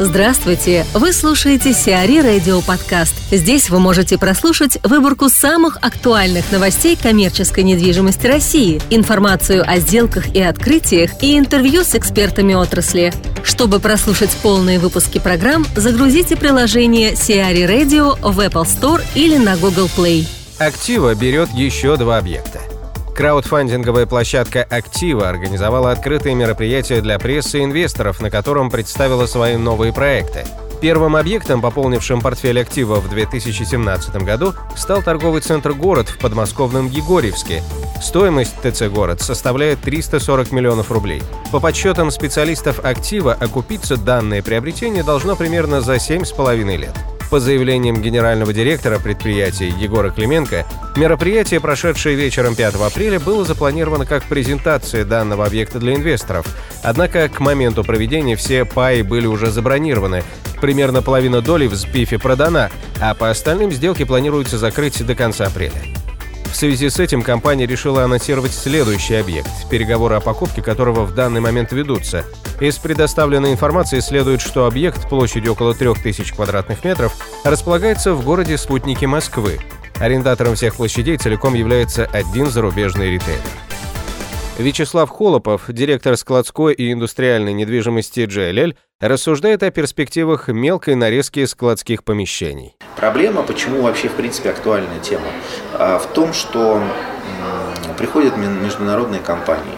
Здравствуйте! Вы слушаете Сиари Радио Подкаст. Здесь вы можете прослушать выборку самых актуальных новостей коммерческой недвижимости России, информацию о сделках и открытиях и интервью с экспертами отрасли. Чтобы прослушать полные выпуски программ, загрузите приложение Сиари Radio в Apple Store или на Google Play. Актива берет еще два объекта – Краудфандинговая площадка «Актива» организовала открытые мероприятия для прессы и инвесторов, на котором представила свои новые проекты. Первым объектом, пополнившим портфель актива в 2017 году, стал торговый центр «Город» в подмосковном Егорьевске. Стоимость ТЦ «Город» составляет 340 миллионов рублей. По подсчетам специалистов актива, окупиться данное приобретение должно примерно за 7,5 лет. По заявлениям генерального директора предприятия Егора Клименко, мероприятие, прошедшее вечером 5 апреля, было запланировано как презентация данного объекта для инвесторов. Однако к моменту проведения все паи были уже забронированы. Примерно половина доли в СПИФе продана, а по остальным сделки планируется закрыть до конца апреля. В связи с этим компания решила анонсировать следующий объект, переговоры о покупке которого в данный момент ведутся. Из предоставленной информации следует, что объект площадью около 3000 квадратных метров располагается в городе Спутники Москвы. Арендатором всех площадей целиком является один зарубежный ритейлер. Вячеслав Холопов, директор складской и индустриальной недвижимости GLL, рассуждает о перспективах мелкой нарезки складских помещений. Проблема, почему вообще в принципе актуальная тема, а, в том, что приходят международные компании,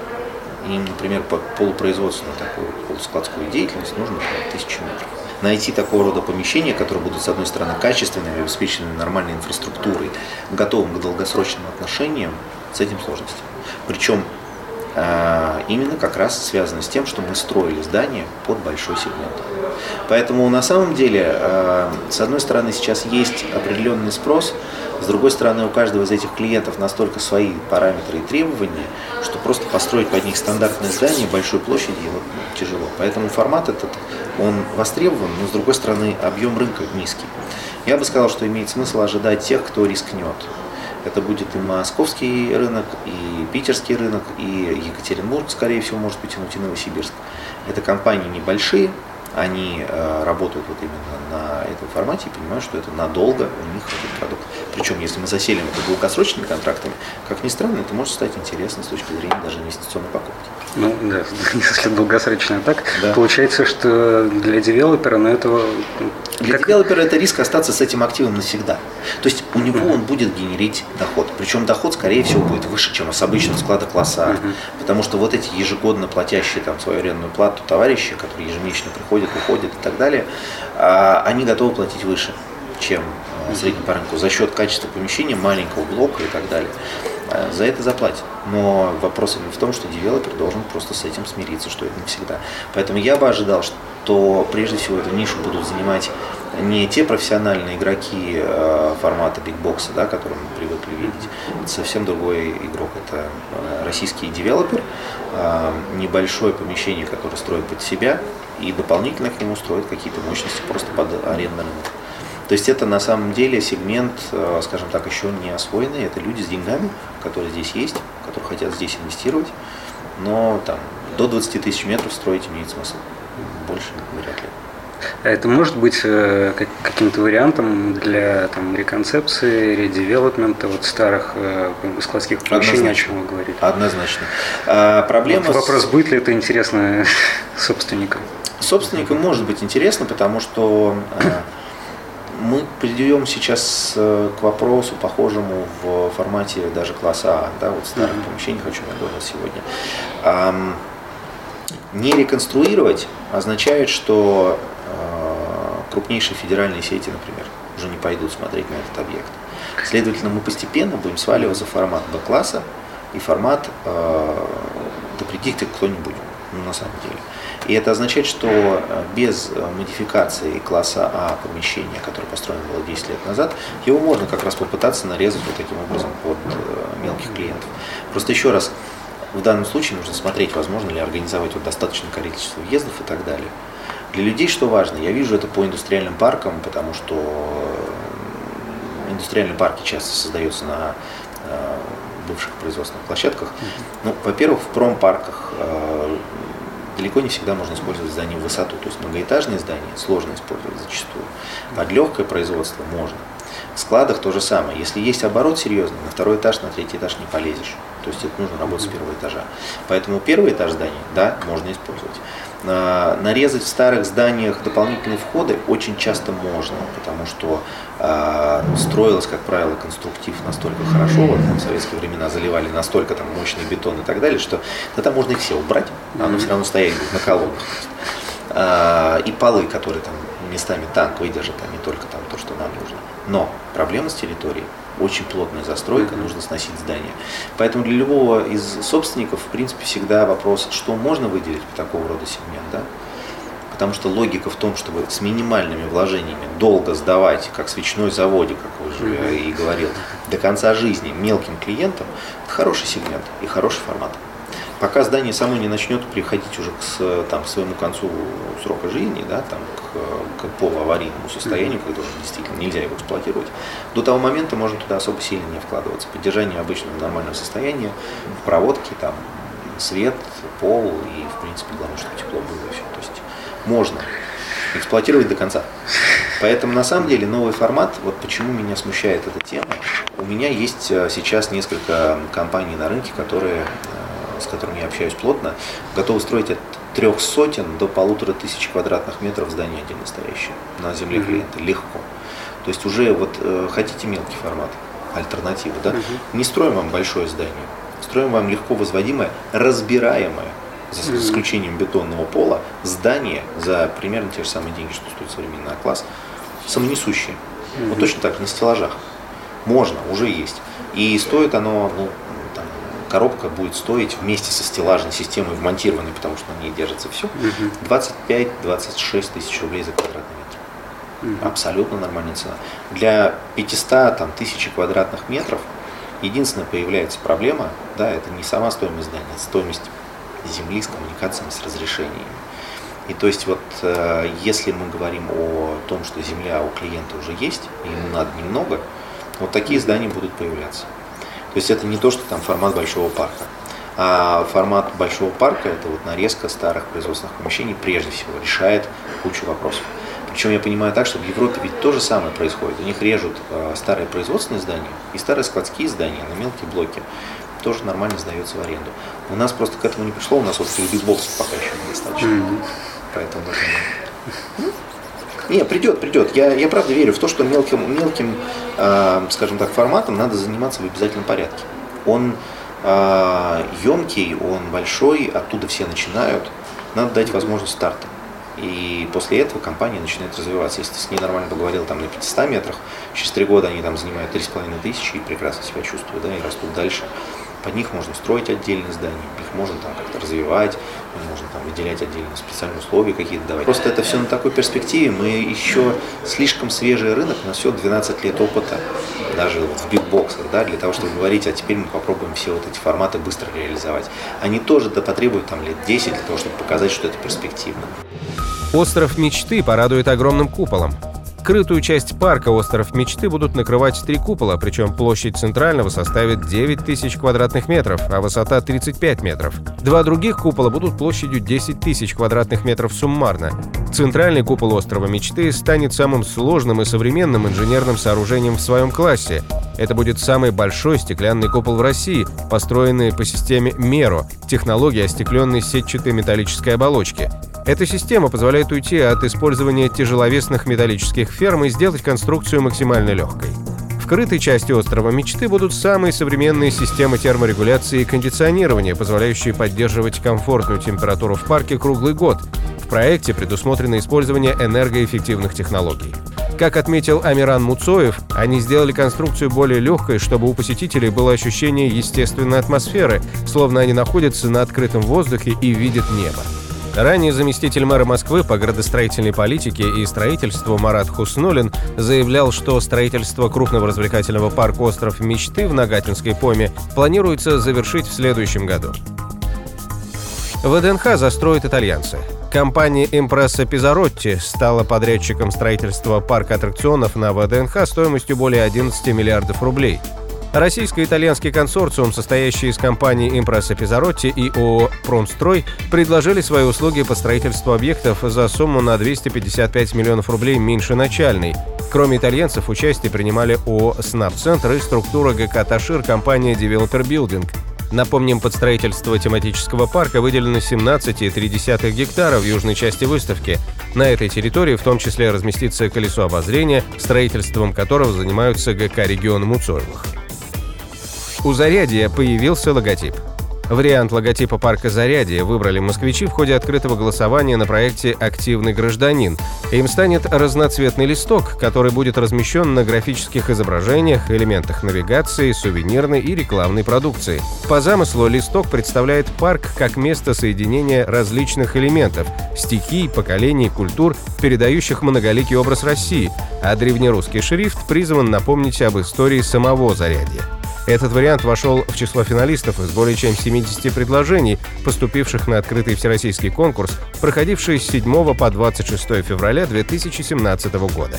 им, например, по полупроизводственную такую полускладскую деятельность нужно тысячу метров. Найти такого рода помещения, которые будут, с одной стороны, качественными, обеспечены нормальной инфраструктурой, готовым к долгосрочным отношениям, с этим сложности. Причем именно как раз связано с тем, что мы строили здание под большой сегмент. Поэтому на самом деле, а, с одной стороны, сейчас есть определенный спрос, с другой стороны, у каждого из этих клиентов настолько свои параметры и требования, что просто построить под них стандартное здание большой площади вот, ну, тяжело. Поэтому формат этот, он востребован, но с другой стороны, объем рынка низкий. Я бы сказал, что имеет смысл ожидать тех, кто рискнет. Это будет и московский рынок, и питерский рынок, и Екатеринбург, скорее всего, может потянуть, и Новосибирск. Это компании небольшие, они э, работают вот именно на этом формате и понимают, что это надолго у них этот продукт. Причем, если мы заселим это долгосрочными контрактами, как ни странно, это может стать интересно с точки зрения даже инвестиционной покупки. Ну да, если долгосрочно так, да. получается, что для девелопера, но ну, этого... Для как... девелопера это риск остаться с этим активом навсегда. То есть у него он будет генерить доход. Причем доход, скорее всего, будет выше, чем с обычного склада класса А. Потому что вот эти ежегодно платящие там свою арендную плату товарищи, которые ежемесячно приходят, уходят и так далее, а, они готовы платить выше, чем а, средний по рынку за счет качества помещения, маленького блока и так далее. А, за это заплатят. Но вопрос именно в том, что девелопер должен просто с этим смириться, что это навсегда. Поэтому я бы ожидал, что прежде всего эту нишу будут занимать не те профессиональные игроки э, формата бигбокса, да, которые мы привыкли видеть. Это совсем другой игрок. Это э, российский девелопер, э, небольшое помещение, которое строит под себя, и дополнительно к нему строят какие-то мощности просто под арендный рынок. То есть это на самом деле сегмент, э, скажем так, еще не освоенный. Это люди с деньгами, которые здесь есть, которые хотят здесь инвестировать. Но там до 20 тысяч метров строить имеет смысл. Больше вряд ли. А это может быть э, каким-то вариантом для там, реконцепции, редевелопмента вот старых э, складских помещений, о чем вы говорите? Однозначно. А, проблема вот вопрос, с... будет ли это интересно собственникам? Собственникам может быть интересно, потому что мы придем сейчас э, к вопросу, похожему в формате даже класса А, да, вот старых mm-hmm. помещений, хочу наговорить сегодня. Не реконструировать означает, что uh, крупнейшие федеральные сети, например, уже не пойдут смотреть на этот объект. Следовательно, мы постепенно будем сваливаться в формат Б-класса и формат uh, да придите кто-нибудь, на самом деле. И это означает, что э, без э, модификации класса А помещения, которое построено было 10 лет назад, его можно как раз попытаться нарезать вот таким образом под э, мелких клиентов. Просто еще раз, в данном случае нужно смотреть, возможно ли организовать вот достаточное количество въездов и так далее. Для людей что важно? Я вижу это по индустриальным паркам, потому что индустриальные парки часто создаются на бывших производственных площадках. Ну, во-первых, в промпарках далеко не всегда можно использовать здание в высоту. То есть многоэтажные здания сложно использовать зачастую. Под легкое производство можно. В складах то же самое. Если есть оборот серьезный, на второй этаж, на третий этаж не полезешь. То есть это нужно работать с первого этажа. Поэтому первый этаж здания, да, можно использовать. Нарезать в старых зданиях дополнительные входы очень часто можно, потому что э, строилось, как правило, конструктив настолько хорошо, вот, в советские времена заливали настолько там мощный бетон и так далее, что да, там можно их все убрать, оно все равно будет на колоннах. Э, и полы, которые там местами танк выдержит, а не только там то, что нам нужно. Но проблема с территорией очень плотная застройка, mm-hmm. нужно сносить здание. Поэтому для любого из собственников, в принципе, всегда вопрос, что можно выделить по такого рода сегмент, да? Потому что логика в том, чтобы с минимальными вложениями долго сдавать, как свечной заводе, как уже mm-hmm. и говорил, до конца жизни мелким клиентам, это хороший сегмент и хороший формат пока здание само не начнет приходить уже к там, своему концу срока жизни, да, там, к, к полуаварийному состоянию, когда уже действительно нельзя его эксплуатировать, до того момента можно туда особо сильно не вкладываться. Поддержание обычного нормального состояния, проводки, там, свет, пол и, в принципе, главное, чтобы тепло было. Все. То есть можно эксплуатировать до конца. Поэтому на самом деле новый формат, вот почему меня смущает эта тема, у меня есть э, сейчас несколько компаний на рынке, которые с которыми я общаюсь плотно, готовы строить от трех сотен до полутора тысяч квадратных метров здания один настоящее на земле клиента. Легко. То есть уже вот э, хотите мелкий формат, альтернативу, да? Не строим вам большое здание, строим вам легко возводимое, разбираемое, за исключением бетонного пола, здание за примерно те же самые деньги, что стоит современный класс, самонесущее. Вот точно так, на стеллажах. Можно, уже есть. И стоит оно ну, коробка будет стоить вместе со стеллажной системой вмонтированной, потому что на ней держится все, 25-26 тысяч рублей за квадратный метр. Абсолютно нормальная цена. Для 500 там, тысяч квадратных метров единственная появляется проблема, да, это не сама стоимость здания, это стоимость земли с коммуникациями, с разрешениями. И то есть вот э, если мы говорим о том, что земля у клиента уже есть, и ему надо немного, вот такие здания будут появляться. То есть это не то, что там формат большого парка. А формат большого парка, это вот нарезка старых производственных помещений, прежде всего решает кучу вопросов. Причем я понимаю так, что в Европе ведь то же самое происходит. У них режут э, старые производственные здания и старые складские здания на мелкие блоки. Тоже нормально сдается в аренду. У нас просто к этому не пришло, у нас вот битбоксов пока еще недостаточно. Mm-hmm. Поэтому это... Не, придет, придет. Я, я правда верю в то, что мелким, мелким э, скажем так, форматом надо заниматься в обязательном порядке. Он э, емкий, он большой, оттуда все начинают. Надо дать возможность старта. И после этого компания начинает развиваться. Если ты с ней нормально поговорил там на 500 метрах, через три года они там занимают 3,5 тысячи и прекрасно себя чувствуют, да, и растут дальше под них можно строить отдельные здания, их можно там как-то развивать, можно там выделять отдельно специальные условия какие-то давать. Просто это все на такой перспективе, мы еще слишком свежий рынок, у нас всего 12 лет опыта, даже вот в бигбоксах, да, для того, чтобы говорить, а теперь мы попробуем все вот эти форматы быстро реализовать. Они тоже да, потребуют там лет 10 для того, чтобы показать, что это перспективно. Остров мечты порадует огромным куполом. Крытую часть парка «Остров мечты» будут накрывать три купола, причем площадь центрального составит 9 тысяч квадратных метров, а высота 35 метров. Два других купола будут площадью 10 тысяч квадратных метров суммарно. Центральный купол «Острова мечты» станет самым сложным и современным инженерным сооружением в своем классе. Это будет самый большой стеклянный купол в России, построенный по системе МЕРО – технологии остекленной сетчатой металлической оболочки. Эта система позволяет уйти от использования тяжеловесных металлических ферм и сделать конструкцию максимально легкой. В крытой части острова Мечты будут самые современные системы терморегуляции и кондиционирования, позволяющие поддерживать комфортную температуру в парке круглый год. В проекте предусмотрено использование энергоэффективных технологий. Как отметил Амиран Муцоев, они сделали конструкцию более легкой, чтобы у посетителей было ощущение естественной атмосферы, словно они находятся на открытом воздухе и видят небо. Ранее заместитель мэра Москвы по градостроительной политике и строительству Марат Хуснулин заявлял, что строительство крупного развлекательного парка «Остров мечты» в Нагатинской поме планируется завершить в следующем году. ВДНХ застроят итальянцы. Компания Impresa Pizzarotti стала подрядчиком строительства парка аттракционов на ВДНХ стоимостью более 11 миллиардов рублей – Российско-итальянский консорциум, состоящий из компаний «Impresa Pizzarotti» и ООО «Промстрой», предложили свои услуги по строительству объектов за сумму на 255 миллионов рублей меньше начальной. Кроме итальянцев, участие принимали ООО «Снаб-центр» и структура ГК «Ташир» компания «Девелопер Билдинг». Напомним, под строительство тематического парка выделено 17,3 гектара в южной части выставки. На этой территории в том числе разместится колесо обозрения, строительством которого занимаются ГК региона Муцоевых. У Зарядья появился логотип – Вариант логотипа парка «Зарядье» выбрали москвичи в ходе открытого голосования на проекте «Активный гражданин». Им станет разноцветный листок, который будет размещен на графических изображениях, элементах навигации, сувенирной и рекламной продукции. По замыслу листок представляет парк как место соединения различных элементов – стихий, поколений, культур, передающих многоликий образ России, а древнерусский шрифт призван напомнить об истории самого Зарядья. Этот вариант вошел в число финалистов из более чем 70 предложений, поступивших на открытый всероссийский конкурс, проходивший с 7 по 26 февраля 2017 года.